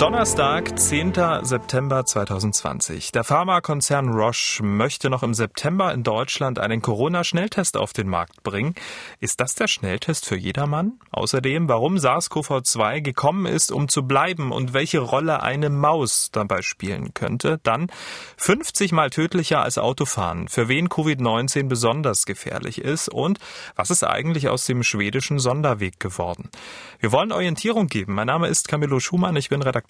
Donnerstag, 10. September 2020. Der Pharmakonzern Roche möchte noch im September in Deutschland einen Corona-Schnelltest auf den Markt bringen. Ist das der Schnelltest für jedermann? Außerdem, warum SARS-CoV-2 gekommen ist, um zu bleiben und welche Rolle eine Maus dabei spielen könnte. Dann 50 mal tödlicher als Autofahren, für wen Covid-19 besonders gefährlich ist und was ist eigentlich aus dem schwedischen Sonderweg geworden. Wir wollen Orientierung geben. Mein Name ist Camillo Schumann, ich bin Redakteur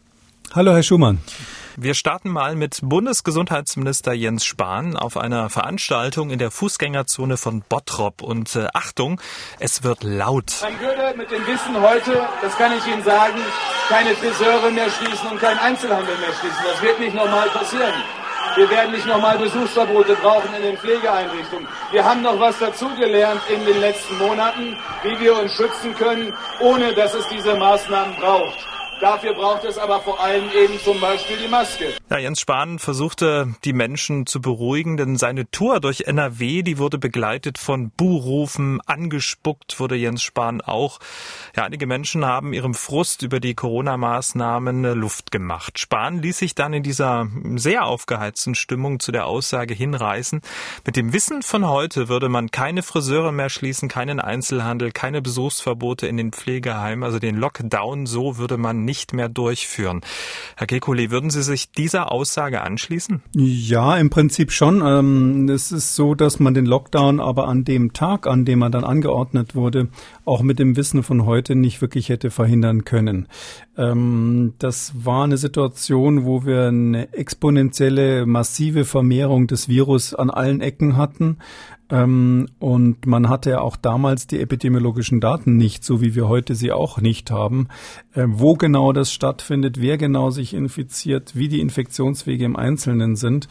Hallo, Herr Schumann. Wir starten mal mit Bundesgesundheitsminister Jens Spahn auf einer Veranstaltung in der Fußgängerzone von Bottrop. Und äh, Achtung, es wird laut. Man würde mit dem Wissen heute, das kann ich Ihnen sagen, keine Friseure mehr schließen und keinen Einzelhandel mehr schließen. Das wird nicht normal passieren. Wir werden nicht nochmal Besuchsverbote brauchen in den Pflegeeinrichtungen. Wir haben noch was dazugelernt in den letzten Monaten, wie wir uns schützen können, ohne dass es diese Maßnahmen braucht. Dafür braucht es aber vor allem eben zum Beispiel die Maske. Ja, Jens Spahn versuchte die Menschen zu beruhigen, denn seine Tour durch NRW, die wurde begleitet von Buhrufen, angespuckt wurde Jens Spahn auch. Ja, einige Menschen haben ihrem Frust über die Corona-Maßnahmen Luft gemacht. Spahn ließ sich dann in dieser sehr aufgeheizten Stimmung zu der Aussage hinreißen, mit dem Wissen von heute würde man keine Friseure mehr schließen, keinen Einzelhandel, keine Besuchsverbote in den Pflegeheimen, also den Lockdown, so würde man nicht mehr durchführen. Herr Kekulé, würden Sie sich dieser Aussage anschließen? Ja, im Prinzip schon. Ähm, es ist so, dass man den Lockdown aber an dem Tag, an dem er dann angeordnet wurde, auch mit dem Wissen von heute nicht wirklich hätte verhindern können. Ähm, das war eine Situation, wo wir eine exponentielle, massive Vermehrung des Virus an allen Ecken hatten. Ähm, und man hatte ja auch damals die epidemiologischen Daten nicht, so wie wir heute sie auch nicht haben. Äh, wo genau das stattfindet, wer genau sich infiziert, wie die Infektionswege im Einzelnen sind.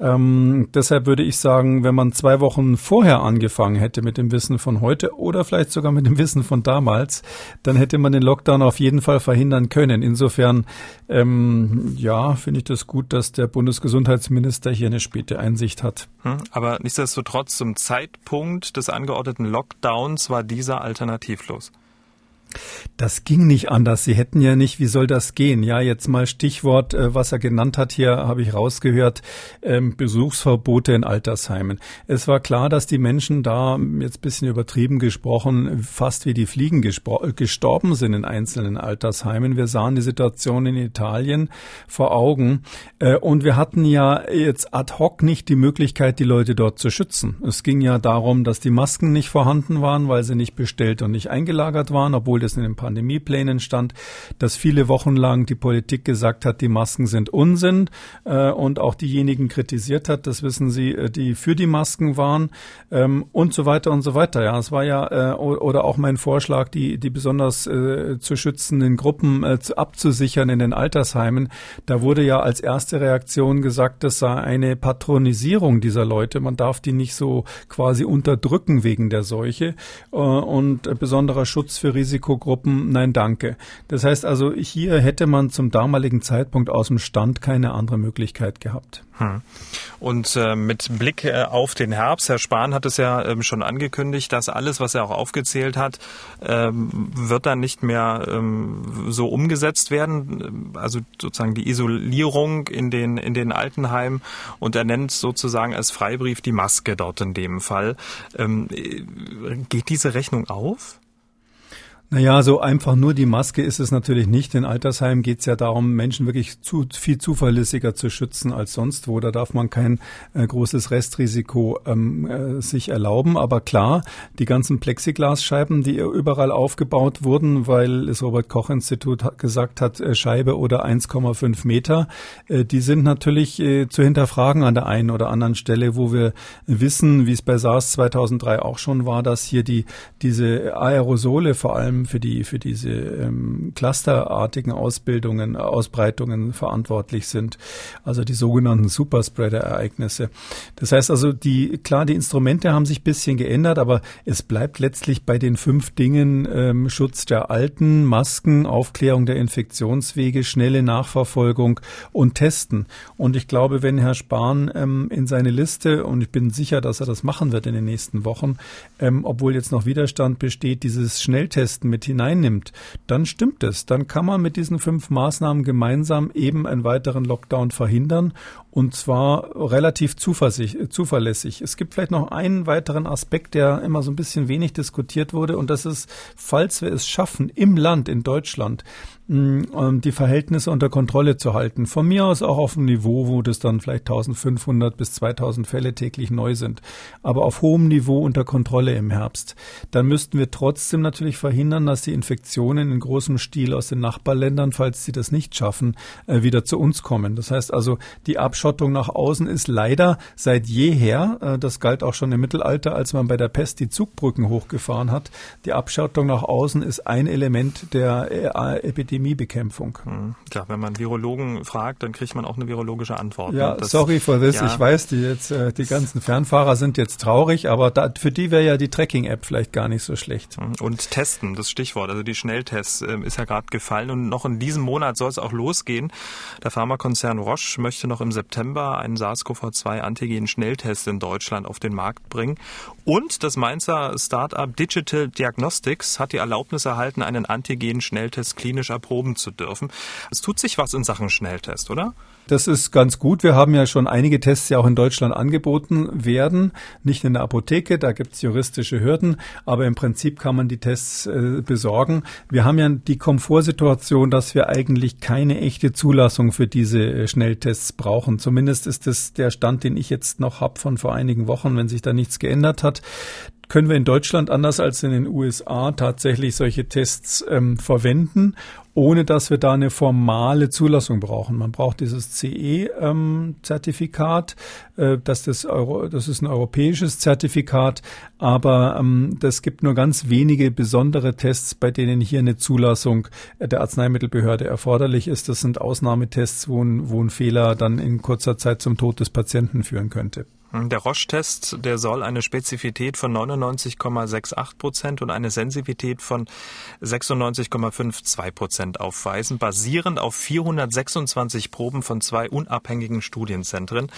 Ähm, deshalb würde ich sagen, wenn man zwei Wochen vorher angefangen hätte mit dem Wissen von heute oder vielleicht sogar mit dem Wissen von damals, dann hätte man den Lockdown auf jeden Fall verhindern können. Insofern, ähm, ja, finde ich das gut, dass der Bundesgesundheitsminister hier eine späte Einsicht hat. Hm, aber nichtsdestotrotz zum Zeitpunkt des angeordneten Lockdowns war dieser alternativlos. Das ging nicht anders. Sie hätten ja nicht, wie soll das gehen? Ja, jetzt mal Stichwort, äh, was er genannt hat hier, habe ich rausgehört, ähm, Besuchsverbote in Altersheimen. Es war klar, dass die Menschen da, jetzt bisschen übertrieben gesprochen, fast wie die Fliegen gestorben sind in einzelnen Altersheimen. Wir sahen die Situation in Italien vor Augen äh, und wir hatten ja jetzt ad hoc nicht die Möglichkeit, die Leute dort zu schützen. Es ging ja darum, dass die Masken nicht vorhanden waren, weil sie nicht bestellt und nicht eingelagert waren, obwohl das in den Pandemieplänen stand, dass viele Wochen lang die Politik gesagt hat, die Masken sind Unsinn äh, und auch diejenigen kritisiert hat, das wissen Sie, äh, die für die Masken waren ähm, und so weiter und so weiter. Ja, es war ja äh, oder auch mein Vorschlag, die die besonders äh, zu schützenden Gruppen äh, zu, abzusichern in den Altersheimen. Da wurde ja als erste Reaktion gesagt, das sei eine Patronisierung dieser Leute. Man darf die nicht so quasi unterdrücken wegen der Seuche äh, und äh, besonderer Schutz für Risiko Risikogruppen, nein danke. Das heißt also, hier hätte man zum damaligen Zeitpunkt aus dem Stand keine andere Möglichkeit gehabt. Hm. Und äh, mit Blick äh, auf den Herbst, Herr Spahn hat es ja ähm, schon angekündigt, dass alles, was er auch aufgezählt hat, ähm, wird dann nicht mehr ähm, so umgesetzt werden. Also sozusagen die Isolierung in den, in den Altenheimen und er nennt sozusagen als Freibrief die Maske dort in dem Fall. Ähm, äh, geht diese Rechnung auf? Naja, so einfach nur die Maske ist es natürlich nicht. In Altersheimen geht es ja darum, Menschen wirklich zu, viel zuverlässiger zu schützen als sonst wo. Da darf man kein äh, großes Restrisiko ähm, äh, sich erlauben. Aber klar, die ganzen Plexiglasscheiben, die überall aufgebaut wurden, weil das Robert-Koch-Institut gesagt hat, äh, Scheibe oder 1,5 Meter, äh, die sind natürlich äh, zu hinterfragen an der einen oder anderen Stelle, wo wir wissen, wie es bei SARS 2003 auch schon war, dass hier die diese Aerosole vor allem ähm, für die für diese ähm, clusterartigen Ausbildungen, Ausbreitungen verantwortlich sind, also die sogenannten Superspreader-Ereignisse. Das heißt also, die klar, die Instrumente haben sich bisschen geändert, aber es bleibt letztlich bei den fünf Dingen ähm, Schutz der Alten, Masken, Aufklärung der Infektionswege, schnelle Nachverfolgung und Testen. Und ich glaube, wenn Herr Spahn ähm, in seine Liste, und ich bin sicher, dass er das machen wird in den nächsten Wochen, ähm, obwohl jetzt noch Widerstand besteht, dieses Schnelltesten mit hineinnimmt, dann stimmt es. Dann kann man mit diesen fünf Maßnahmen gemeinsam eben einen weiteren Lockdown verhindern und zwar relativ zuverlässig. Es gibt vielleicht noch einen weiteren Aspekt, der immer so ein bisschen wenig diskutiert wurde und das ist, falls wir es schaffen, im Land, in Deutschland, mm, die Verhältnisse unter Kontrolle zu halten. Von mir aus auch auf einem Niveau, wo das dann vielleicht 1500 bis 2000 Fälle täglich neu sind, aber auf hohem Niveau unter Kontrolle im Herbst. Dann müssten wir trotzdem natürlich verhindern, dass die Infektionen in großem Stil aus den Nachbarländern, falls sie das nicht schaffen, äh, wieder zu uns kommen. Das heißt also, die Abschottung nach außen ist leider seit jeher, äh, das galt auch schon im Mittelalter, als man bei der Pest die Zugbrücken hochgefahren hat, die Abschottung nach außen ist ein Element der äh, Epidemiebekämpfung. Hm. Klar, wenn man Virologen fragt, dann kriegt man auch eine virologische Antwort. Ja, das, sorry for this. Ja. Ich weiß, die jetzt äh, die ganzen Fernfahrer sind jetzt traurig, aber da, für die wäre ja die Tracking-App vielleicht gar nicht so schlecht. Hm. Und testen, das Stichwort, also die Schnelltests äh, ist ja gerade gefallen und noch in diesem Monat soll es auch losgehen. Der Pharmakonzern Roche möchte noch im September einen SARS-CoV-2-Antigen-Schnelltest in Deutschland auf den Markt bringen. Und das Mainzer Startup Digital Diagnostics hat die Erlaubnis erhalten, einen Antigen-Schnelltest klinisch erproben zu dürfen. Es tut sich was in Sachen Schnelltest, oder? Das ist ganz gut. Wir haben ja schon einige Tests ja auch in Deutschland angeboten werden. Nicht in der Apotheke, da gibt es juristische Hürden, aber im Prinzip kann man die Tests äh, besorgen. Wir haben ja die Komfortsituation, dass wir eigentlich keine echte Zulassung für diese äh, Schnelltests brauchen. Zumindest ist es der Stand, den ich jetzt noch habe von vor einigen Wochen, wenn sich da nichts geändert hat können wir in Deutschland anders als in den USA tatsächlich solche Tests ähm, verwenden, ohne dass wir da eine formale Zulassung brauchen. Man braucht dieses CE-Zertifikat, ähm, äh, das, das, Euro, das ist ein europäisches Zertifikat, aber ähm, das gibt nur ganz wenige besondere Tests, bei denen hier eine Zulassung der Arzneimittelbehörde erforderlich ist. Das sind Ausnahmetests, wo ein, wo ein Fehler dann in kurzer Zeit zum Tod des Patienten führen könnte. Der Roche-Test, der soll eine Spezifität von 99,68 Prozent und eine Sensivität von 96,52 Prozent aufweisen, basierend auf 426 Proben von zwei unabhängigen Studienzentren.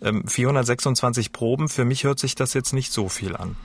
426 ähm, Proben, für mich hört sich das jetzt nicht so viel an.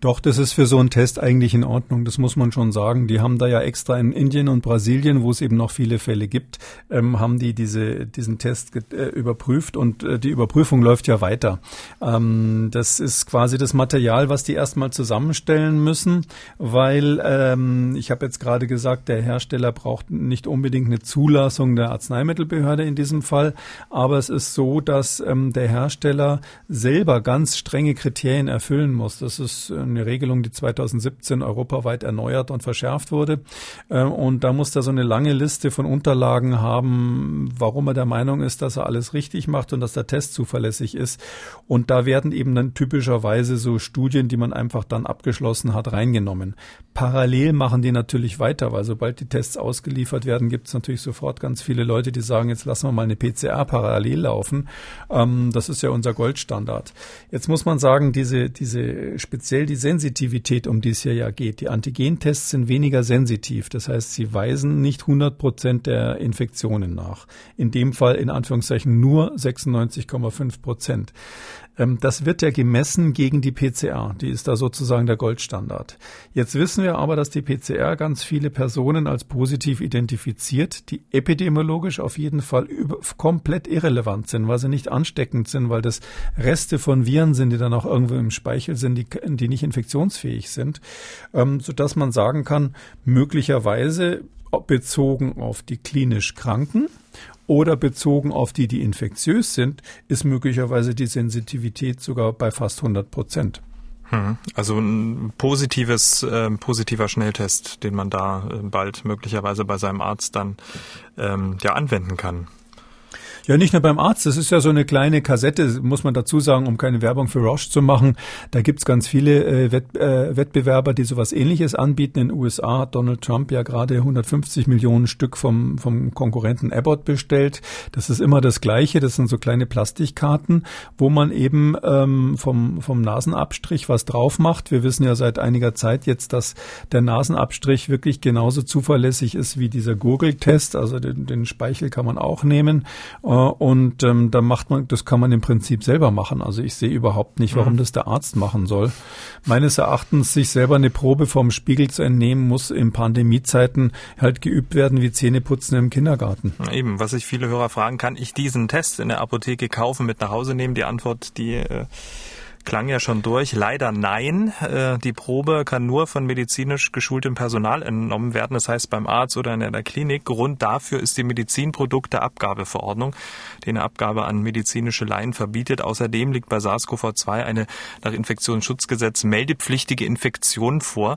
Doch, das ist für so einen Test eigentlich in Ordnung. Das muss man schon sagen. Die haben da ja extra in Indien und Brasilien, wo es eben noch viele Fälle gibt, ähm, haben die diese, diesen Test äh, überprüft und äh, die Überprüfung läuft ja weiter. Ähm, das ist quasi das Material, was die erstmal zusammenstellen müssen, weil ähm, ich habe jetzt gerade gesagt, der Hersteller braucht nicht unbedingt eine Zulassung der Arzneimittelbehörde in diesem Fall, aber es ist so, dass ähm, der Hersteller selber ganz strenge Kriterien erfüllen muss. Das ist äh, eine Regelung, die 2017 europaweit erneuert und verschärft wurde. Äh, und da muss er so eine lange Liste von Unterlagen haben, warum er der Meinung ist, dass er alles richtig macht und dass der Test zuverlässig ist. Und da werden eben dann typischerweise so Studien, die man einfach dann abgeschlossen hat, reingenommen. Parallel machen die natürlich weiter, weil sobald die Tests ausgeliefert werden, gibt es natürlich sofort ganz viele Leute, die sagen, jetzt lassen wir mal eine PCR parallel laufen. Ähm, das ist ja unser Goldstandard. Jetzt muss man sagen, diese, diese speziell die die Sensitivität, um die es hier ja geht. Die Antigentests sind weniger sensitiv. Das heißt, sie weisen nicht 100 Prozent der Infektionen nach. In dem Fall in Anführungszeichen nur 96,5 Prozent. Ähm, das wird ja gemessen gegen die PCR. Die ist da sozusagen der Goldstandard. Jetzt wissen wir aber, dass die PCR ganz viele Personen als positiv identifiziert, die epidemiologisch auf jeden Fall komplett irrelevant sind, weil sie nicht ansteckend sind, weil das Reste von Viren sind, die dann auch irgendwo im Speichel sind, die, die nicht infektionsfähig sind, ähm, sodass man sagen kann, möglicherweise bezogen auf die klinisch Kranken oder bezogen auf die, die infektiös sind, ist möglicherweise die Sensitivität sogar bei fast 100 Prozent. Hm. Also ein positives, äh, positiver Schnelltest, den man da äh, bald möglicherweise bei seinem Arzt dann ähm, ja anwenden kann. Ja, nicht nur beim Arzt. Das ist ja so eine kleine Kassette, muss man dazu sagen, um keine Werbung für Roche zu machen. Da gibt's ganz viele äh, Wett, äh, Wettbewerber, die sowas ähnliches anbieten. In den USA hat Donald Trump ja gerade 150 Millionen Stück vom, vom Konkurrenten Abbott bestellt. Das ist immer das Gleiche. Das sind so kleine Plastikkarten, wo man eben ähm, vom, vom Nasenabstrich was drauf macht. Wir wissen ja seit einiger Zeit jetzt, dass der Nasenabstrich wirklich genauso zuverlässig ist wie dieser Gurgeltest. Also den, den Speichel kann man auch nehmen. Äh, und ähm, da macht man, das kann man im Prinzip selber machen. Also ich sehe überhaupt nicht, warum mhm. das der Arzt machen soll. Meines Erachtens, sich selber eine Probe vom Spiegel zu entnehmen, muss in Pandemiezeiten halt geübt werden wie Zähneputzen im Kindergarten. Eben, was sich viele Hörer fragen, kann ich diesen Test in der Apotheke kaufen, mit nach Hause nehmen? Die Antwort, die äh, klang ja schon durch. Leider nein. Äh, die Probe kann nur von medizinisch geschultem Personal entnommen werden, das heißt beim Arzt oder in der Klinik. Grund dafür ist die Medizinprodukteabgabeverordnung, die eine Abgabe an medizinische Laien verbietet. Außerdem liegt bei SARS-CoV-2 eine nach Infektionsschutzgesetz meldepflichtige Infektion vor.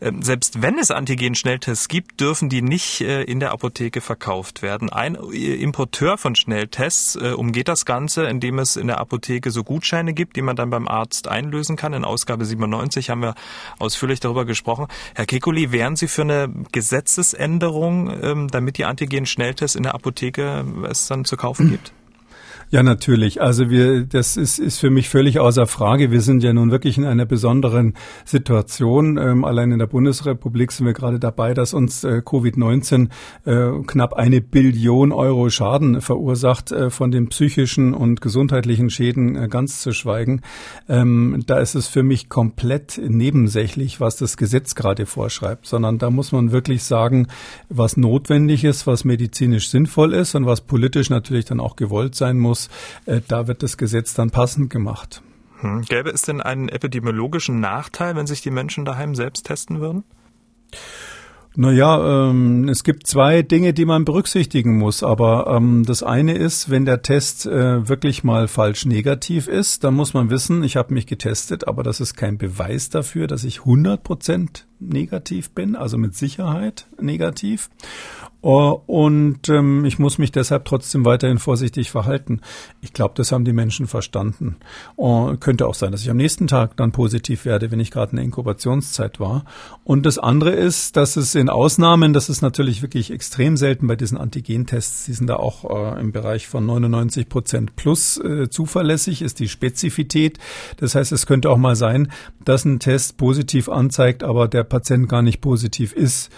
Ähm, selbst wenn es Antigen-Schnelltests gibt, dürfen die nicht äh, in der Apotheke verkauft werden. Ein äh, Importeur von Schnelltests äh, umgeht das Ganze, indem es in der Apotheke so Gutscheine gibt, die man dann beim Arzt einlösen kann. In Ausgabe 97 haben wir ausführlich darüber gesprochen. Herr Kekuli, wären Sie für eine Gesetzesänderung, ähm, damit die Antigen-Schnelltests in der Apotheke es dann zu kaufen gibt? Ja, natürlich. Also wir, das ist, ist für mich völlig außer Frage. Wir sind ja nun wirklich in einer besonderen Situation. Ähm, allein in der Bundesrepublik sind wir gerade dabei, dass uns äh, Covid-19 äh, knapp eine Billion Euro Schaden verursacht, äh, von den psychischen und gesundheitlichen Schäden äh, ganz zu schweigen. Ähm, da ist es für mich komplett nebensächlich, was das Gesetz gerade vorschreibt, sondern da muss man wirklich sagen, was notwendig ist, was medizinisch sinnvoll ist und was politisch natürlich dann auch gewollt sein muss muss, äh, da wird das Gesetz dann passend gemacht. Hm. Gäbe es denn einen epidemiologischen Nachteil, wenn sich die Menschen daheim selbst testen würden? Naja, ähm, es gibt zwei Dinge, die man berücksichtigen muss. Aber ähm, das eine ist, wenn der Test äh, wirklich mal falsch negativ ist, dann muss man wissen, ich habe mich getestet, aber das ist kein Beweis dafür, dass ich 100 Prozent negativ bin, also mit Sicherheit negativ. Oh, und ähm, ich muss mich deshalb trotzdem weiterhin vorsichtig verhalten. Ich glaube, das haben die Menschen verstanden. Oh, könnte auch sein, dass ich am nächsten Tag dann positiv werde, wenn ich gerade in der Inkubationszeit war. Und das andere ist, dass es in Ausnahmen, das ist natürlich wirklich extrem selten bei diesen Antigentests, die sind da auch äh, im Bereich von 99 Prozent plus äh, zuverlässig, ist die Spezifität. Das heißt, es könnte auch mal sein, dass ein Test positiv anzeigt, aber der Patient gar nicht positiv ist.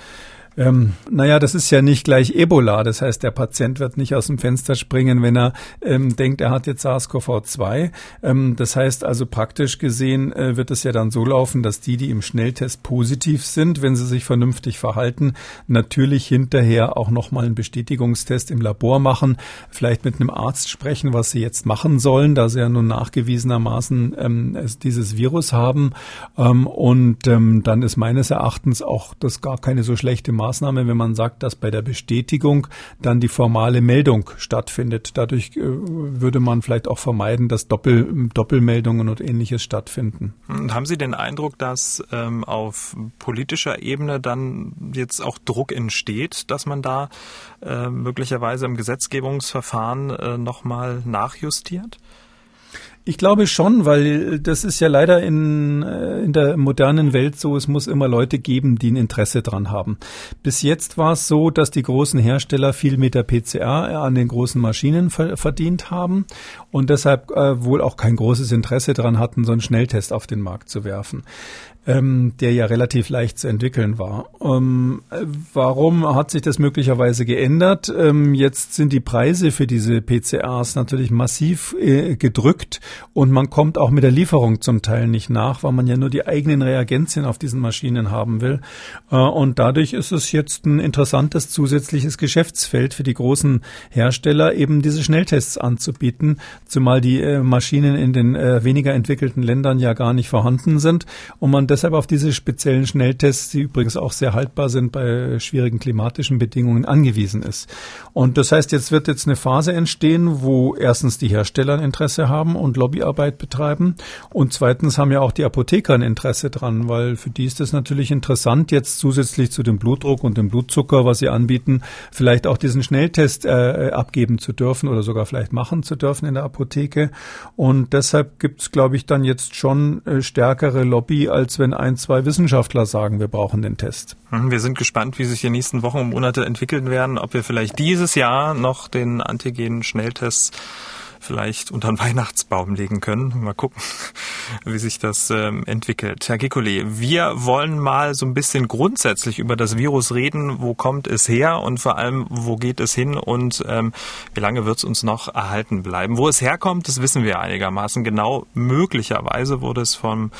Ähm, naja, das ist ja nicht gleich Ebola. Das heißt, der Patient wird nicht aus dem Fenster springen, wenn er ähm, denkt, er hat jetzt SARS-CoV-2. Ähm, das heißt also praktisch gesehen äh, wird es ja dann so laufen, dass die, die im Schnelltest positiv sind, wenn sie sich vernünftig verhalten, natürlich hinterher auch nochmal einen Bestätigungstest im Labor machen, vielleicht mit einem Arzt sprechen, was sie jetzt machen sollen, da sie ja nun nachgewiesenermaßen ähm, dieses Virus haben. Ähm, und ähm, dann ist meines Erachtens auch das gar keine so schlechte Maßnahme, wenn man sagt, dass bei der Bestätigung dann die formale Meldung stattfindet. Dadurch äh, würde man vielleicht auch vermeiden, dass Doppel, Doppelmeldungen und ähnliches stattfinden. Haben Sie den Eindruck, dass ähm, auf politischer Ebene dann jetzt auch Druck entsteht, dass man da äh, möglicherweise im Gesetzgebungsverfahren äh, nochmal nachjustiert? Ich glaube schon, weil das ist ja leider in, äh, in der modernen Welt so, es muss immer Leute geben, die ein Interesse dran haben. Bis jetzt war es so, dass die großen Hersteller viel mit der PCR an den großen Maschinen verdient haben und deshalb äh, wohl auch kein großes Interesse dran hatten, so einen Schnelltest auf den Markt zu werfen ähm, der ja relativ leicht zu entwickeln war. Ähm, warum hat sich das möglicherweise geändert? Ähm, jetzt sind die Preise für diese PCRs natürlich massiv äh, gedrückt und man kommt auch mit der Lieferung zum Teil nicht nach, weil man ja nur die eigenen Reagenzien auf diesen Maschinen haben will. Äh, und dadurch ist es jetzt ein interessantes zusätzliches Geschäftsfeld für die großen Hersteller, eben diese Schnelltests anzubieten, zumal die äh, Maschinen in den äh, weniger entwickelten Ländern ja gar nicht vorhanden sind und man deshalb auf diese speziellen Schnelltests, die übrigens auch sehr haltbar sind bei schwierigen klimatischen Bedingungen, angewiesen ist. Und das heißt, jetzt wird jetzt eine Phase entstehen, wo erstens die Hersteller ein Interesse haben und Lobbyarbeit betreiben und zweitens haben ja auch die Apotheker ein Interesse dran, weil für die ist es natürlich interessant, jetzt zusätzlich zu dem Blutdruck und dem Blutzucker, was sie anbieten, vielleicht auch diesen Schnelltest äh, abgeben zu dürfen oder sogar vielleicht machen zu dürfen in der Apotheke. Und deshalb gibt es, glaube ich, dann jetzt schon äh, stärkere Lobby, als wenn ein, zwei Wissenschaftler sagen, wir brauchen den Test. Mhm, wir sind gespannt, wie sich die nächsten Wochen und Monate entwickeln werden, ob wir vielleicht dieses Jahr noch den Antigen-Schnelltest vielleicht unter den Weihnachtsbaum legen können. Mal gucken, wie sich das ähm, entwickelt. Herr Gekole, wir wollen mal so ein bisschen grundsätzlich über das Virus reden. Wo kommt es her und vor allem, wo geht es hin und ähm, wie lange wird es uns noch erhalten bleiben? Wo es herkommt, das wissen wir einigermaßen genau. Möglicherweise wurde es von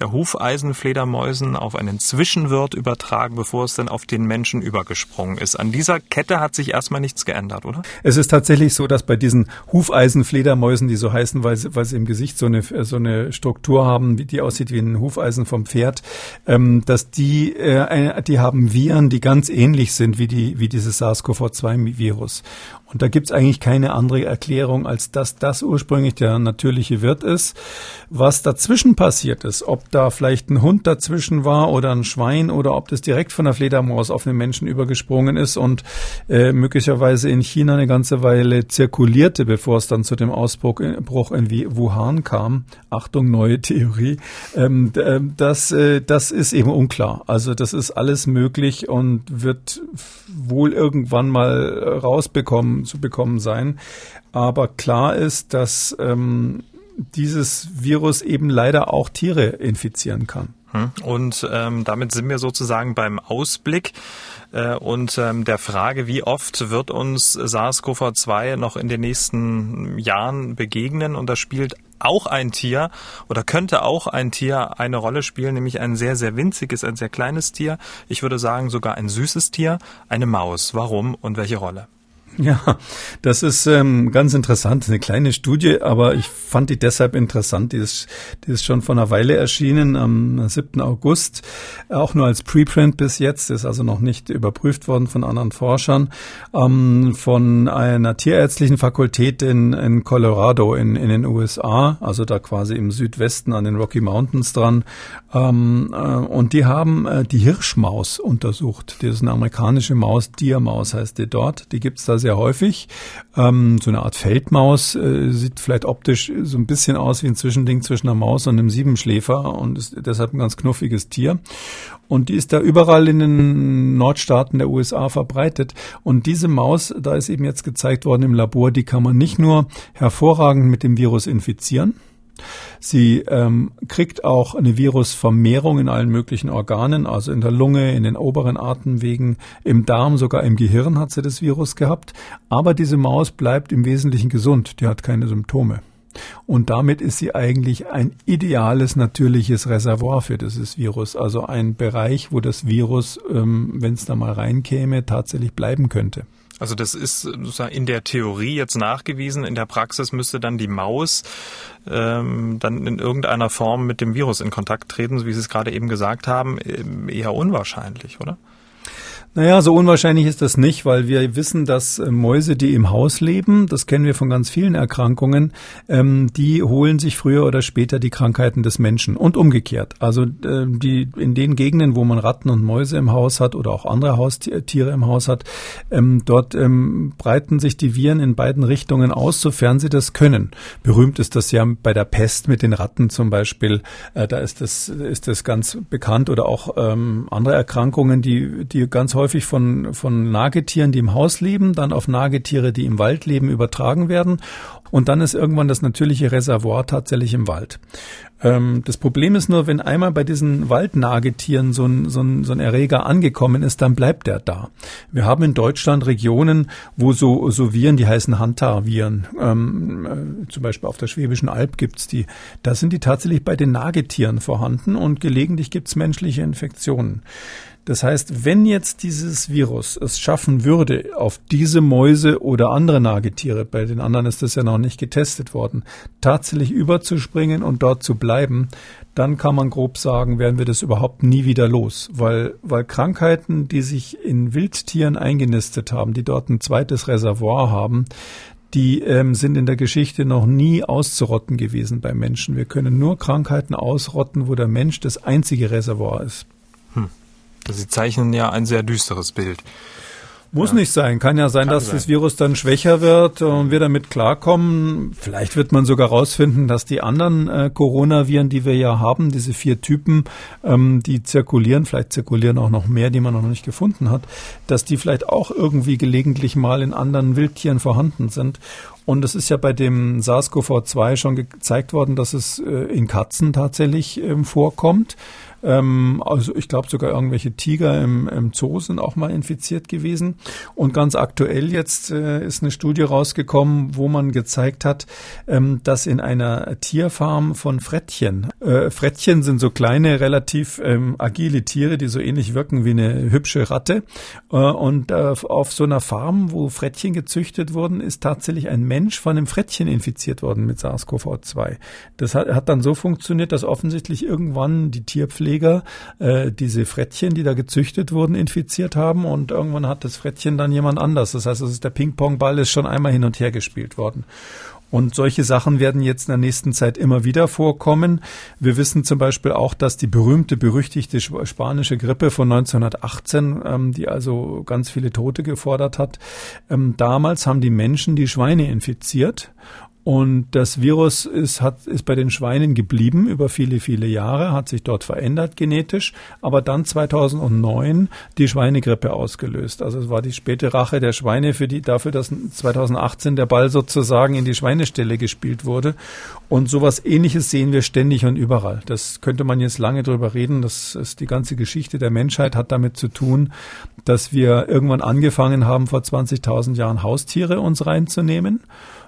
ja, Hufeisenfledermäusen auf einen Zwischenwirt übertragen, bevor es dann auf den Menschen übergesprungen ist. An dieser Kette hat sich erstmal nichts geändert, oder? Es ist tatsächlich so, dass bei diesen Hufeisen Fledermäusen, die so heißen, weil sie, weil sie im Gesicht so eine, so eine Struktur haben, die aussieht wie ein Hufeisen vom Pferd, ähm, dass die, äh, die haben Viren, die ganz ähnlich sind wie die, wie dieses SARS-CoV-2-Virus. Und da gibt's eigentlich keine andere Erklärung, als dass das ursprünglich der natürliche Wirt ist. Was dazwischen passiert ist, ob da vielleicht ein Hund dazwischen war oder ein Schwein oder ob das direkt von der Fledermaus auf den Menschen übergesprungen ist und äh, möglicherweise in China eine ganze Weile zirkulierte, bevor es dann zu dem Ausbruch in Wuhan kam. Achtung, neue Theorie. Ähm, äh, das, äh, das ist eben unklar. Also das ist alles möglich und wird wohl irgendwann mal rausbekommen zu bekommen sein. Aber klar ist, dass ähm, dieses Virus eben leider auch Tiere infizieren kann. Hm. Und ähm, damit sind wir sozusagen beim Ausblick äh, und ähm, der Frage, wie oft wird uns SARS-CoV-2 noch in den nächsten Jahren begegnen? Und da spielt auch ein Tier oder könnte auch ein Tier eine Rolle spielen, nämlich ein sehr, sehr winziges, ein sehr kleines Tier. Ich würde sagen sogar ein süßes Tier, eine Maus. Warum und welche Rolle? Ja, das ist ähm, ganz interessant, eine kleine Studie, aber ich fand die deshalb interessant. Die ist, die ist schon vor einer Weile erschienen, am 7. August, auch nur als Preprint bis jetzt, ist also noch nicht überprüft worden von anderen Forschern, ähm, von einer tierärztlichen Fakultät in, in Colorado in, in den USA, also da quasi im Südwesten an den Rocky Mountains dran. Ähm, äh, und die haben äh, die Hirschmaus untersucht. Das ist eine amerikanische Maus, Diermaus heißt die dort. Die gibt's da sehr häufig. Ähm, so eine Art Feldmaus äh, sieht vielleicht optisch so ein bisschen aus wie ein Zwischending zwischen einer Maus und einem Siebenschläfer und ist deshalb ein ganz knuffiges Tier. Und die ist da überall in den Nordstaaten der USA verbreitet. Und diese Maus, da ist eben jetzt gezeigt worden im Labor, die kann man nicht nur hervorragend mit dem Virus infizieren, Sie ähm, kriegt auch eine Virusvermehrung in allen möglichen Organen, also in der Lunge, in den oberen Atemwegen, im Darm, sogar im Gehirn hat sie das Virus gehabt. Aber diese Maus bleibt im Wesentlichen gesund, die hat keine Symptome. Und damit ist sie eigentlich ein ideales natürliches Reservoir für dieses Virus, also ein Bereich, wo das Virus, ähm, wenn es da mal reinkäme, tatsächlich bleiben könnte. Also das ist sozusagen in der Theorie jetzt nachgewiesen. In der Praxis müsste dann die Maus ähm, dann in irgendeiner Form mit dem Virus in Kontakt treten, so wie Sie es gerade eben gesagt haben. Eher unwahrscheinlich, oder? Naja, so unwahrscheinlich ist das nicht, weil wir wissen, dass äh, Mäuse, die im Haus leben, das kennen wir von ganz vielen Erkrankungen, ähm, die holen sich früher oder später die Krankheiten des Menschen und umgekehrt. Also äh, die in den Gegenden, wo man Ratten und Mäuse im Haus hat oder auch andere Haustiere im Haus hat, ähm, dort ähm, breiten sich die Viren in beiden Richtungen aus, sofern sie das können. Berühmt ist das ja bei der Pest mit den Ratten zum Beispiel. Äh, da ist das ist das ganz bekannt oder auch ähm, andere Erkrankungen, die die ganz häufig von, von Nagetieren, die im Haus leben, dann auf Nagetiere, die im Wald leben, übertragen werden. Und dann ist irgendwann das natürliche Reservoir tatsächlich im Wald. Ähm, das Problem ist nur, wenn einmal bei diesen Waldnagetieren so ein, so, ein, so ein Erreger angekommen ist, dann bleibt er da. Wir haben in Deutschland Regionen, wo so, so Viren, die heißen Hantaviren, ähm, äh, zum Beispiel auf der Schwäbischen Alb gibt's die. Da sind die tatsächlich bei den Nagetieren vorhanden und gelegentlich gibt's menschliche Infektionen. Das heißt, wenn jetzt dieses Virus es schaffen würde, auf diese Mäuse oder andere Nagetiere, bei den anderen ist das ja noch nicht getestet worden, tatsächlich überzuspringen und dort zu bleiben, dann kann man grob sagen, werden wir das überhaupt nie wieder los, weil, weil Krankheiten, die sich in Wildtieren eingenistet haben, die dort ein zweites Reservoir haben, die ähm, sind in der Geschichte noch nie auszurotten gewesen bei Menschen. Wir können nur Krankheiten ausrotten, wo der Mensch das einzige Reservoir ist. Hm. Sie zeichnen ja ein sehr düsteres Bild. Muss ja. nicht sein. Kann ja sein, Kann dass sein. das Virus dann schwächer wird und wir damit klarkommen. Vielleicht wird man sogar rausfinden, dass die anderen äh, Coronaviren, die wir ja haben, diese vier Typen, ähm, die zirkulieren, vielleicht zirkulieren auch noch mehr, die man noch nicht gefunden hat, dass die vielleicht auch irgendwie gelegentlich mal in anderen Wildtieren vorhanden sind. Und es ist ja bei dem SARS-CoV-2 schon gezeigt worden, dass es äh, in Katzen tatsächlich ähm, vorkommt. Ähm, also ich glaube sogar irgendwelche Tiger im, im Zoo sind auch mal infiziert gewesen. Und ganz aktuell jetzt äh, ist eine Studie rausgekommen, wo man gezeigt hat, ähm, dass in einer Tierfarm von Frettchen, äh, Frettchen sind so kleine, relativ ähm, agile Tiere, die so ähnlich wirken wie eine hübsche Ratte. Äh, und äh, auf so einer Farm, wo Frettchen gezüchtet wurden, ist tatsächlich ein Mensch von einem Frettchen infiziert worden mit SARS-CoV-2. Das hat, hat dann so funktioniert, dass offensichtlich irgendwann die Tierpflege Tierpfleger äh, diese Frettchen, die da gezüchtet wurden, infiziert haben und irgendwann hat das Frettchen dann jemand anders. Das heißt, es ist der Ping-Pong-Ball ist schon einmal hin und her gespielt worden. Und solche Sachen werden jetzt in der nächsten Zeit immer wieder vorkommen. Wir wissen zum Beispiel auch, dass die berühmte, berüchtigte spanische Grippe von 1918, ähm, die also ganz viele Tote gefordert hat, ähm, damals haben die Menschen die Schweine infiziert und das Virus ist, hat, ist bei den Schweinen geblieben über viele, viele Jahre, hat sich dort verändert genetisch, aber dann 2009 die Schweinegrippe ausgelöst. Also es war die späte Rache der Schweine für die, dafür, dass 2018 der Ball sozusagen in die Schweinestelle gespielt wurde. Und sowas ähnliches sehen wir ständig und überall. Das könnte man jetzt lange drüber reden. Das ist die ganze Geschichte der Menschheit hat damit zu tun, dass wir irgendwann angefangen haben, vor 20.000 Jahren Haustiere uns reinzunehmen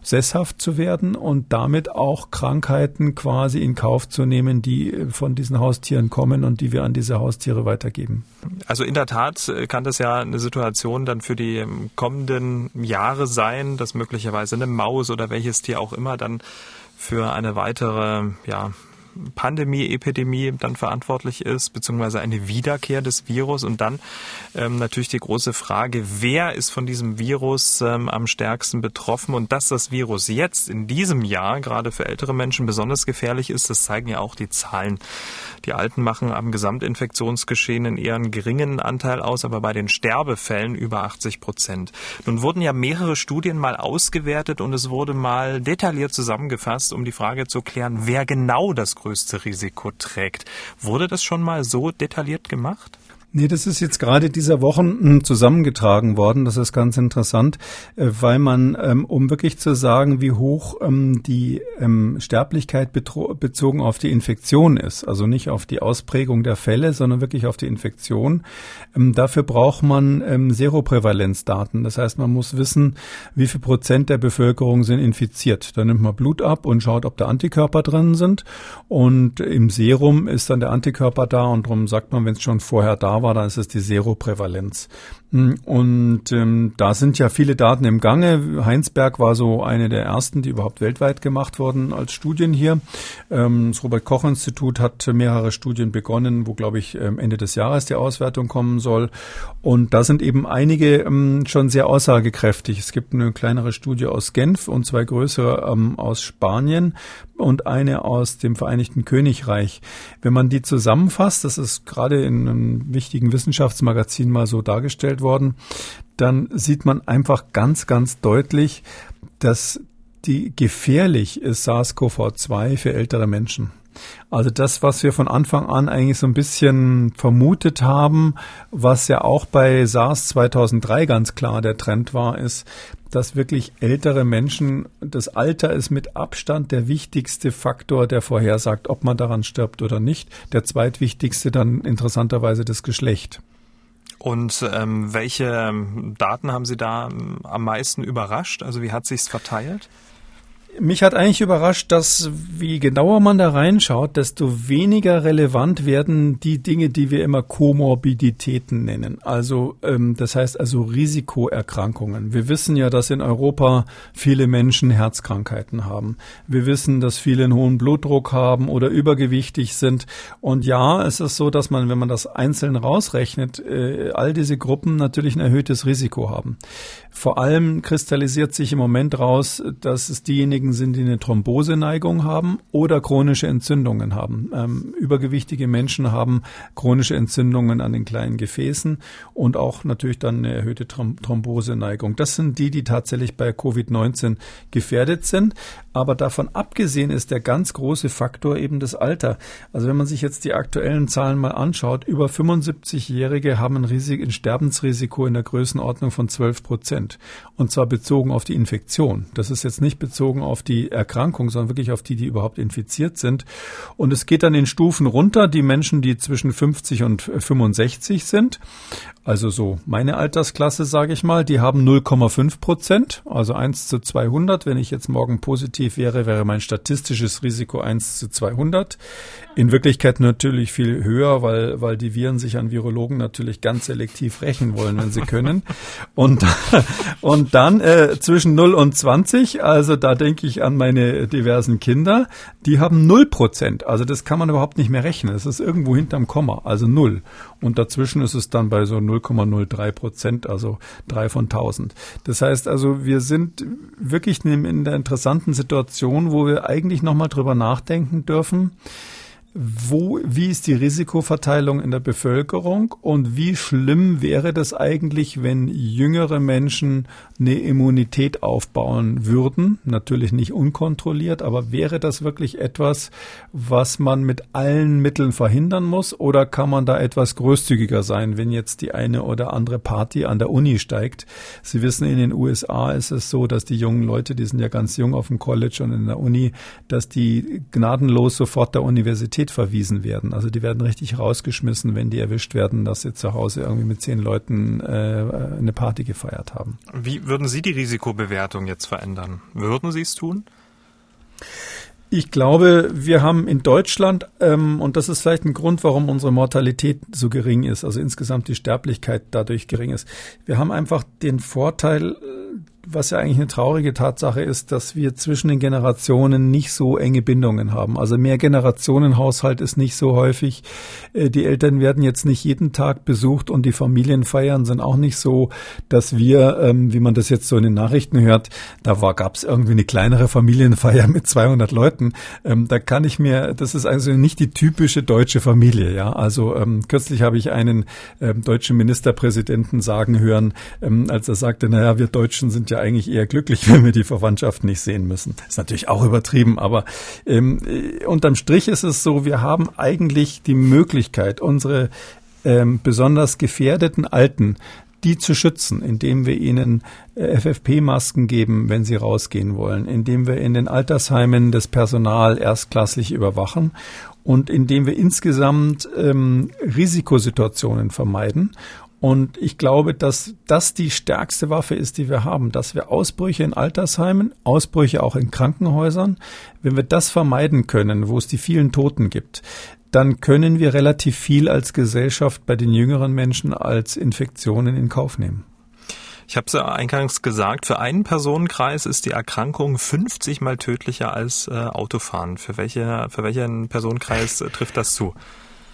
sesshaft zu werden und damit auch Krankheiten quasi in Kauf zu nehmen, die von diesen Haustieren kommen und die wir an diese Haustiere weitergeben. Also in der Tat kann das ja eine Situation dann für die kommenden Jahre sein, dass möglicherweise eine Maus oder welches Tier auch immer dann für eine weitere, ja, Pandemie, Epidemie dann verantwortlich ist, beziehungsweise eine Wiederkehr des Virus. Und dann ähm, natürlich die große Frage, wer ist von diesem Virus ähm, am stärksten betroffen? Und dass das Virus jetzt in diesem Jahr gerade für ältere Menschen besonders gefährlich ist, das zeigen ja auch die Zahlen. Die Alten machen am Gesamtinfektionsgeschehen einen eher einen geringen Anteil aus, aber bei den Sterbefällen über 80 Prozent. Nun wurden ja mehrere Studien mal ausgewertet und es wurde mal detailliert zusammengefasst, um die Frage zu klären, wer genau das größte Risiko trägt. Wurde das schon mal so detailliert gemacht? Nee, das ist jetzt gerade dieser Wochen hm, zusammengetragen worden. Das ist ganz interessant, äh, weil man, ähm, um wirklich zu sagen, wie hoch ähm, die ähm, Sterblichkeit bezogen auf die Infektion ist, also nicht auf die Ausprägung der Fälle, sondern wirklich auf die Infektion, dafür braucht man Seroprävalenzdaten. Das heißt, man muss wissen, wie viel Prozent der Bevölkerung sind infiziert. Da nimmt man Blut ab und schaut, ob da Antikörper drin sind. Und im Serum ist dann der Antikörper da und darum sagt man, wenn es schon vorher da war, dann ist es die Seroprävalenz. Hm, und ähm, da sind ja viele Daten im Gange. Heinsberg war so eine der ersten, die überhaupt weltweit gemacht wurden als Studien hier. Ähm, das Robert Koch Institut hat mehrere Studien begonnen, wo, glaube ich, ähm, Ende des Jahres die Auswertung kommen soll. Und da sind eben einige ähm, schon sehr aussagekräftig. Es gibt eine kleinere Studie aus Genf und zwei größere ähm, aus Spanien und eine aus dem Vereinigten Königreich. Wenn man die zusammenfasst, das ist gerade in einem wichtigen Wissenschaftsmagazin mal so dargestellt worden, dann sieht man einfach ganz, ganz deutlich, dass die gefährlich ist SARS-CoV-2 für ältere Menschen. Also das, was wir von Anfang an eigentlich so ein bisschen vermutet haben, was ja auch bei SARS 2003 ganz klar der Trend war, ist, dass wirklich ältere Menschen, das Alter ist mit Abstand der wichtigste Faktor, der vorhersagt, ob man daran stirbt oder nicht. Der zweitwichtigste dann interessanterweise das Geschlecht. Und ähm, welche Daten haben Sie da ähm, am meisten überrascht? Also wie hat sich's verteilt? Mich hat eigentlich überrascht, dass wie genauer man da reinschaut, desto weniger relevant werden die Dinge, die wir immer Komorbiditäten nennen. Also ähm, das heißt also Risikoerkrankungen. Wir wissen ja, dass in Europa viele Menschen Herzkrankheiten haben. Wir wissen, dass viele einen hohen Blutdruck haben oder übergewichtig sind. Und ja, es ist so, dass man, wenn man das einzeln rausrechnet, äh, all diese Gruppen natürlich ein erhöhtes Risiko haben. Vor allem kristallisiert sich im Moment raus, dass es diejenigen sind, die eine Thromboseneigung haben oder chronische Entzündungen haben. Ähm, übergewichtige Menschen haben chronische Entzündungen an den kleinen Gefäßen und auch natürlich dann eine erhöhte Thromboseneigung. Das sind die, die tatsächlich bei Covid-19 gefährdet sind. Aber davon abgesehen ist der ganz große Faktor eben das Alter. Also wenn man sich jetzt die aktuellen Zahlen mal anschaut, über 75-Jährige haben ein, Risik, ein Sterbensrisiko in der Größenordnung von 12 Prozent. Und zwar bezogen auf die Infektion. Das ist jetzt nicht bezogen auf die Erkrankung, sondern wirklich auf die, die überhaupt infiziert sind. Und es geht dann in Stufen runter. Die Menschen, die zwischen 50 und 65 sind, also so meine Altersklasse, sage ich mal, die haben 0,5 Prozent, also 1 zu 200. Wenn ich jetzt morgen positiv wäre, wäre mein statistisches Risiko 1 zu 200. In Wirklichkeit natürlich viel höher, weil, weil die Viren sich an Virologen natürlich ganz selektiv rächen wollen, wenn sie können. Und, und dann äh, zwischen 0 und 20, also da denke ich an meine diversen Kinder, die haben 0 Prozent. Also das kann man überhaupt nicht mehr rechnen. Es ist irgendwo hinterm Komma, also 0. Und dazwischen ist es dann bei so 0,03 Prozent, also drei von 1000. Das heißt also, wir sind wirklich in der interessanten Situation, wo wir eigentlich nochmal drüber nachdenken dürfen, wo, wie ist die Risikoverteilung in der Bevölkerung und wie schlimm wäre das eigentlich, wenn jüngere Menschen eine Immunität aufbauen würden? Natürlich nicht unkontrolliert, aber wäre das wirklich etwas, was man mit allen Mitteln verhindern muss oder kann man da etwas großzügiger sein, wenn jetzt die eine oder andere Party an der Uni steigt? Sie wissen, in den USA ist es so, dass die jungen Leute, die sind ja ganz jung auf dem College und in der Uni, dass die gnadenlos sofort der Universität Universität verwiesen werden. Also die werden richtig rausgeschmissen, wenn die erwischt werden, dass sie zu Hause irgendwie mit zehn Leuten äh, eine Party gefeiert haben. Wie würden Sie die Risikobewertung jetzt verändern? Würden Sie es tun? Ich glaube, wir haben in Deutschland, ähm, und das ist vielleicht ein Grund, warum unsere Mortalität so gering ist, also insgesamt die Sterblichkeit dadurch gering ist. Wir haben einfach den Vorteil, was ja eigentlich eine traurige Tatsache ist, dass wir zwischen den Generationen nicht so enge Bindungen haben. Also mehr Generationenhaushalt ist nicht so häufig. Äh, die Eltern werden jetzt nicht jeden Tag besucht und die Familienfeiern sind auch nicht so, dass wir, ähm, wie man das jetzt so in den Nachrichten hört, da gab es irgendwie eine kleinere Familienfeier mit 200 Leuten. Ähm, da kann ich mir, das ist also nicht die typische deutsche Familie. Ja, also ähm, kürzlich habe ich einen deutschen Ministerpräsidenten sagen hören, als er sagte, naja, wir Deutschen sind ja eigentlich eher glücklich, wenn wir die Verwandtschaft nicht sehen müssen. Ist natürlich auch übertrieben, aber ähm, äh, unterm Strich ist es so, wir haben eigentlich die Möglichkeit, unsere ähm, besonders gefährdeten Alten die zu schützen, indem wir ihnen äh, FFP-Masken geben, wenn sie rausgehen wollen, indem wir in den Altersheimen das Personal erstklassig überwachen und indem wir insgesamt ähm, Risikosituationen vermeiden und ich glaube, dass das die stärkste Waffe ist, die wir haben, dass wir Ausbrüche in Altersheimen, Ausbrüche auch in Krankenhäusern, wenn wir das vermeiden können, wo es die vielen Toten gibt, dann können wir relativ viel als Gesellschaft bei den jüngeren Menschen als Infektionen in Kauf nehmen. Ich habe es ja eingangs gesagt, für einen Personenkreis ist die Erkrankung 50 mal tödlicher als äh, Autofahren. Für, welche, für welchen Personenkreis äh, trifft das zu?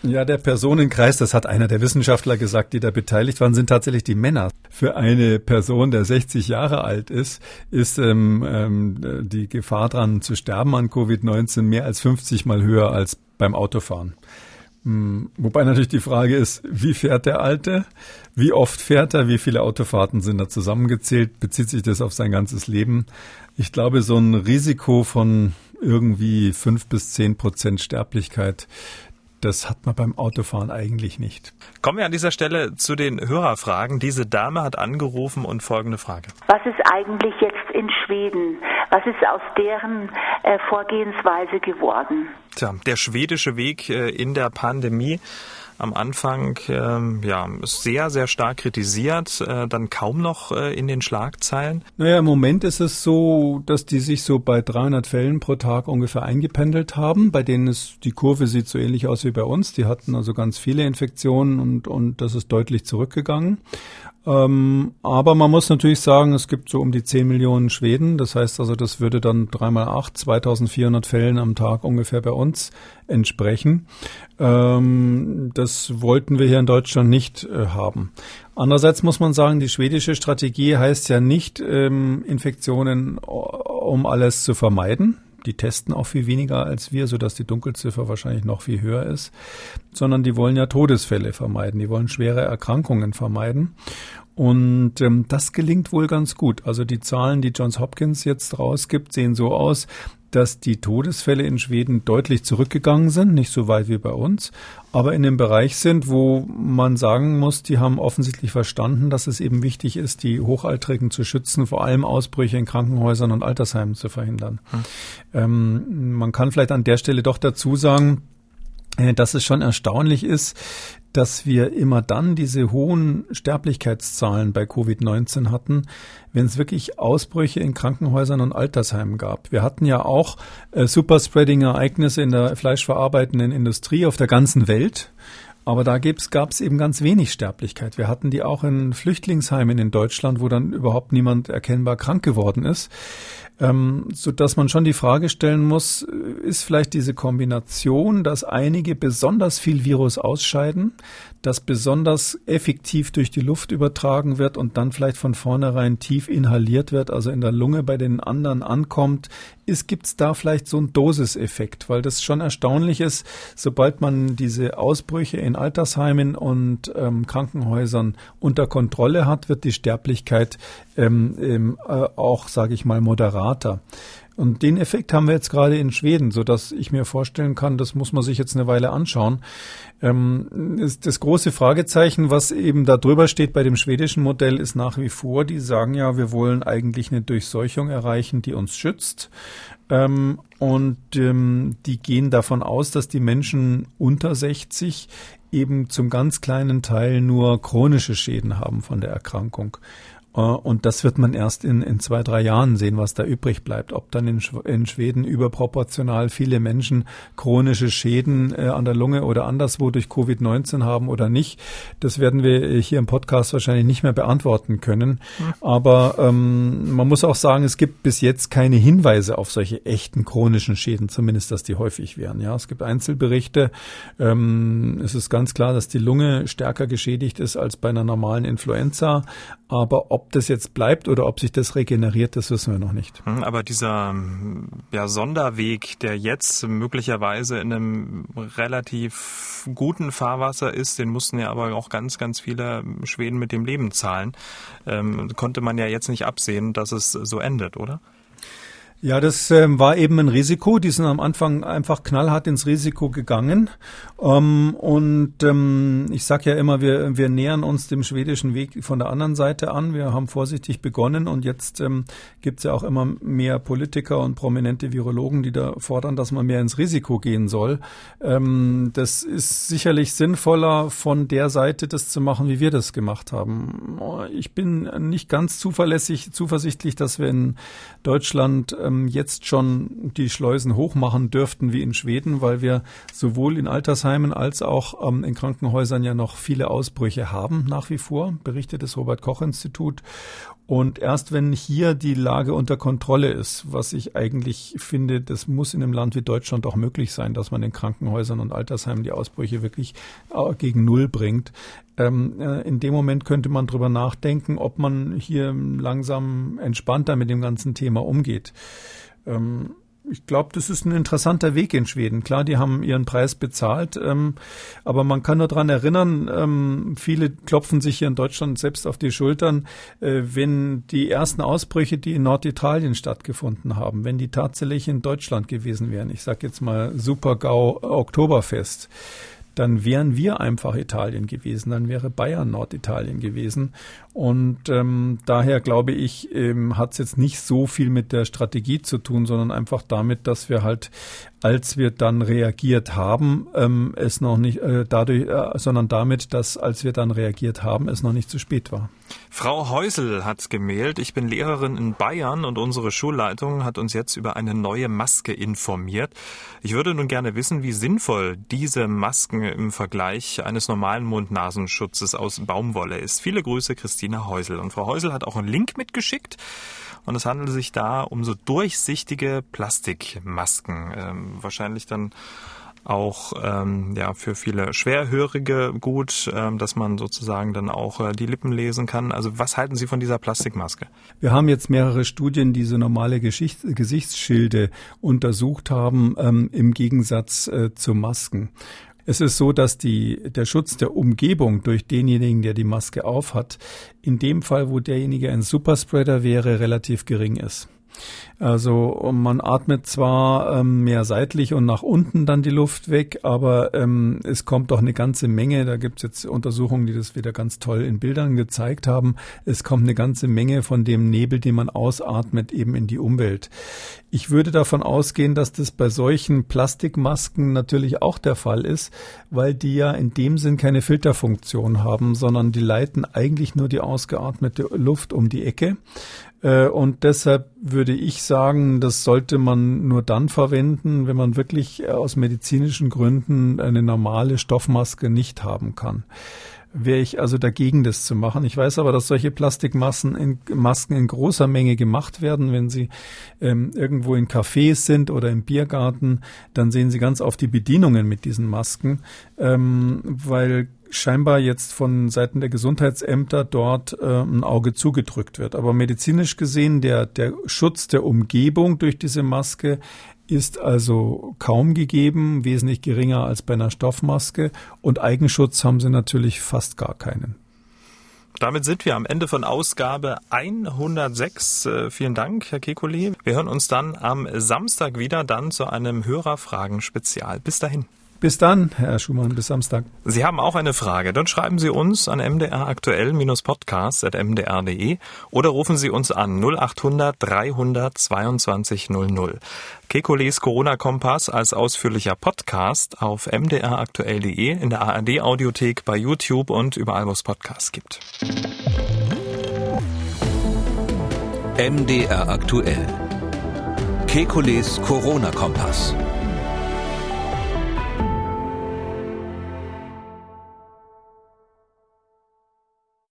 Ja, der Personenkreis, das hat einer der Wissenschaftler gesagt, die da beteiligt waren, sind tatsächlich die Männer. Für eine Person, der 60 Jahre alt ist, ist ähm, ähm, die Gefahr dran zu sterben an Covid-19 mehr als 50 mal höher als beim Autofahren. Hm, wobei natürlich die Frage ist, wie fährt der Alte? Wie oft fährt er? Wie viele Autofahrten sind da zusammengezählt? Bezieht sich das auf sein ganzes Leben? Ich glaube, so ein Risiko von irgendwie fünf bis zehn Prozent Sterblichkeit das hat man beim Autofahren eigentlich nicht. Kommen wir an dieser Stelle zu den Hörerfragen. Diese Dame hat angerufen und folgende Frage. Was ist eigentlich jetzt in Schweden? Was ist aus deren äh, Vorgehensweise geworden? Tja, der schwedische Weg äh, in der Pandemie am Anfang ähm, ja sehr, sehr stark kritisiert, äh, dann kaum noch äh, in den Schlagzeilen. Naja, im Moment ist es so, dass die sich so bei 300 Fällen pro Tag ungefähr eingependelt haben. Bei denen ist die Kurve sieht so ähnlich aus wie bei uns. Die hatten also ganz viele Infektionen und, und das ist deutlich zurückgegangen. Ähm, aber man muss natürlich sagen, es gibt so um die 10 Millionen Schweden. Das heißt also, das würde dann dreimal acht, 2400 Fällen am Tag ungefähr bei uns entsprechen. Ähm, das wollten wir hier in Deutschland nicht äh, haben. Andererseits muss man sagen, die schwedische Strategie heißt ja nicht, ähm, Infektionen um alles zu vermeiden die testen auch viel weniger als wir, sodass die Dunkelziffer wahrscheinlich noch viel höher ist, sondern die wollen ja Todesfälle vermeiden, die wollen schwere Erkrankungen vermeiden. Und ähm, das gelingt wohl ganz gut. Also die Zahlen, die Johns Hopkins jetzt rausgibt, sehen so aus, dass die Todesfälle in Schweden deutlich zurückgegangen sind, nicht so weit wie bei uns, aber in dem Bereich sind, wo man sagen muss, die haben offensichtlich verstanden, dass es eben wichtig ist, die Hochaltrigen zu schützen, vor allem Ausbrüche in Krankenhäusern und Altersheimen zu verhindern. Hm. Ähm, man kann vielleicht an der Stelle doch dazu sagen, äh, dass es schon erstaunlich ist, dass wir immer dann diese hohen Sterblichkeitszahlen bei Covid-19 hatten, wenn es wirklich Ausbrüche in Krankenhäusern und Altersheimen gab. Wir hatten ja auch äh, Superspreading-Ereignisse in der fleischverarbeitenden Industrie auf der ganzen Welt. Aber da gab es eben ganz wenig Sterblichkeit. Wir hatten die auch in Flüchtlingsheimen in Deutschland, wo dann überhaupt niemand erkennbar krank geworden ist ähm, so dass man schon die Frage stellen muss, ist vielleicht diese Kombination, dass einige besonders viel Virus ausscheiden, das besonders effektiv durch die Luft übertragen wird und dann vielleicht von vornherein tief inhaliert wird, also in der Lunge bei den anderen ankommt, ist, gibt's da vielleicht so einen Dosiseffekt, weil das schon erstaunlich ist, sobald man diese Ausbrüche in Altersheimen und ähm, Krankenhäusern unter Kontrolle hat, wird die Sterblichkeit ähm, äh, auch, sage ich mal, moderater. Und den Effekt haben wir jetzt gerade in Schweden, so dass ich mir vorstellen kann, das muss man sich jetzt eine Weile anschauen. Ähm, ist das große Fragezeichen, was eben da drüber steht bei dem schwedischen Modell, ist nach wie vor, die sagen ja, wir wollen eigentlich eine Durchseuchung erreichen, die uns schützt. Ähm, und ähm, die gehen davon aus, dass die Menschen unter 60 eben zum ganz kleinen Teil nur chronische Schäden haben von der Erkrankung. Äh, und das wird man erst in, in zwei, drei Jahren sehen, was da übrig bleibt. Ob dann in, in Schweden überproportional viele Menschen chronische Schäden äh, an der Lunge oder anderswo durch Covid-19 haben oder nicht, das werden wir hier im Podcast wahrscheinlich nicht mehr beantworten können. Mhm. Aber ähm, man muss auch sagen, es gibt bis jetzt keine Hinweise auf solche echten chronischen Schäden, zumindest, dass die häufig wären. Ja, es gibt Einzelberichte. Ähm, es ist ganz klar, dass die Lunge stärker geschädigt ist als bei einer normalen Influenza. Aber ob das jetzt bleibt oder ob sich das regeneriert, das wissen wir noch nicht. Hm, aber dieser ja, Sonderweg, der jetzt möglicherweise in einem relativ guten Fahrwasser ist, den mussten ja aber auch ganz, ganz viele Schweden mit dem Leben zahlen, ähm, konnte man ja jetzt nicht absehen, dass es so endet, oder? Ja, das ähm, war eben ein Risiko. Die sind am Anfang einfach knallhart ins Risiko gegangen. Ähm, und ähm, ich sage ja immer, wir, wir nähern uns dem schwedischen Weg von der anderen Seite an. Wir haben vorsichtig begonnen und jetzt ähm, gibt es ja auch immer mehr Politiker und prominente Virologen, die da fordern, dass man mehr ins Risiko gehen soll. Ähm, das ist sicherlich sinnvoller, von der Seite das zu machen, wie wir das gemacht haben. Ich bin nicht ganz zuverlässig, zuversichtlich, dass wir in Deutschland ähm, jetzt schon die Schleusen hochmachen dürften wie in Schweden, weil wir sowohl in Altersheimen als auch ähm, in Krankenhäusern ja noch viele Ausbrüche haben nach wie vor, berichtet das Robert Koch Institut. Und erst wenn hier die Lage unter Kontrolle ist, was ich eigentlich finde, das muss in einem Land wie Deutschland auch möglich sein, dass man in Krankenhäusern und Altersheimen die Ausbrüche wirklich äh, gegen Null bringt. Ähm, äh, in dem Moment könnte man drüber nachdenken, ob man hier langsam entspannter mit dem ganzen Thema umgeht. Ähm, ich glaube, das ist ein interessanter Weg in Schweden. Klar, die haben ihren Preis bezahlt, ähm, aber man kann nur dran erinnern, ähm, viele klopfen sich hier in Deutschland selbst auf die Schultern, äh, wenn die ersten Ausbrüche, die in Norditalien stattgefunden haben, wenn die tatsächlich in Deutschland gewesen wären, ich sage jetzt mal Super-GAU Oktoberfest, dann wären wir einfach Italien gewesen, dann wäre Bayern Norditalien gewesen. Und ähm, daher glaube ich, ähm, hat es jetzt nicht so viel mit der Strategie zu tun, sondern einfach damit, dass wir halt, als wir dann reagiert haben, ähm, es noch nicht äh, dadurch, äh, sondern damit, dass als wir dann reagiert haben, es noch nicht zu spät war. Frau Häusel hat gemeldet, ich bin Lehrerin in Bayern und unsere Schulleitung hat uns jetzt über eine neue Maske informiert. Ich würde nun gerne wissen, wie sinnvoll diese Masken im Vergleich eines normalen Mund-Nasenschutzes aus Baumwolle ist. Viele Grüße, Christina Häusel. Und Frau Häusel hat auch einen Link mitgeschickt. Und es handelt sich da um so durchsichtige Plastikmasken. Ähm, wahrscheinlich dann auch ähm, ja für viele Schwerhörige gut, ähm, dass man sozusagen dann auch äh, die Lippen lesen kann. Also was halten Sie von dieser Plastikmaske? Wir haben jetzt mehrere Studien, die so normale Geschicht Gesichtsschilde untersucht haben, ähm, im Gegensatz äh, zu Masken. Es ist so, dass die, der Schutz der Umgebung durch denjenigen, der die Maske aufhat, in dem Fall, wo derjenige ein Superspreader wäre, relativ gering ist. Also man atmet zwar ähm, mehr seitlich und nach unten dann die Luft weg, aber ähm, es kommt doch eine ganze Menge, da gibt es jetzt Untersuchungen, die das wieder ganz toll in Bildern gezeigt haben, es kommt eine ganze Menge von dem Nebel, den man ausatmet, eben in die Umwelt. Ich würde davon ausgehen, dass das bei solchen Plastikmasken natürlich auch der Fall ist, weil die ja in dem Sinn keine Filterfunktion haben, sondern die leiten eigentlich nur die ausgeatmete Luft um die Ecke. Äh, und deshalb würde ich sagen, das sollte man nur dann verwenden, wenn man wirklich äh, aus medizinischen Gründen eine normale Stoffmaske nicht haben kann. Wäre ich also dagegen, das zu machen. Ich weiß aber, dass solche Plastikmasken in, Masken in großer Menge gemacht werden. Wenn Sie ähm, irgendwo in Cafés sind oder im Biergarten, dann sehen Sie ganz oft die Bedienungen mit diesen Masken, ähm, weil scheinbar jetzt von Seiten der Gesundheitsämter dort äh, ein Auge zugedrückt wird. Aber medizinisch gesehen, der, der Schutz der Umgebung durch diese Maske ist also kaum gegeben, wesentlich geringer als bei einer Stoffmaske. Und Eigenschutz haben sie natürlich fast gar keinen. Damit sind wir am Ende von Ausgabe 106. Äh, vielen Dank, Herr Kekulé. Wir hören uns dann am Samstag wieder, dann zu einem Hörerfragen-Spezial. Bis dahin. Bis dann, Herr Schumann, bis Samstag. Sie haben auch eine Frage, dann schreiben Sie uns an mdraktuell-podcast.mdr.de oder rufen Sie uns an 0800 300 22 00. Kekules Corona-Kompass als ausführlicher Podcast auf mdraktuell.de, in der ARD-Audiothek, bei YouTube und überall, wo es Podcasts gibt. MDR aktuell. Kekules Corona-Kompass.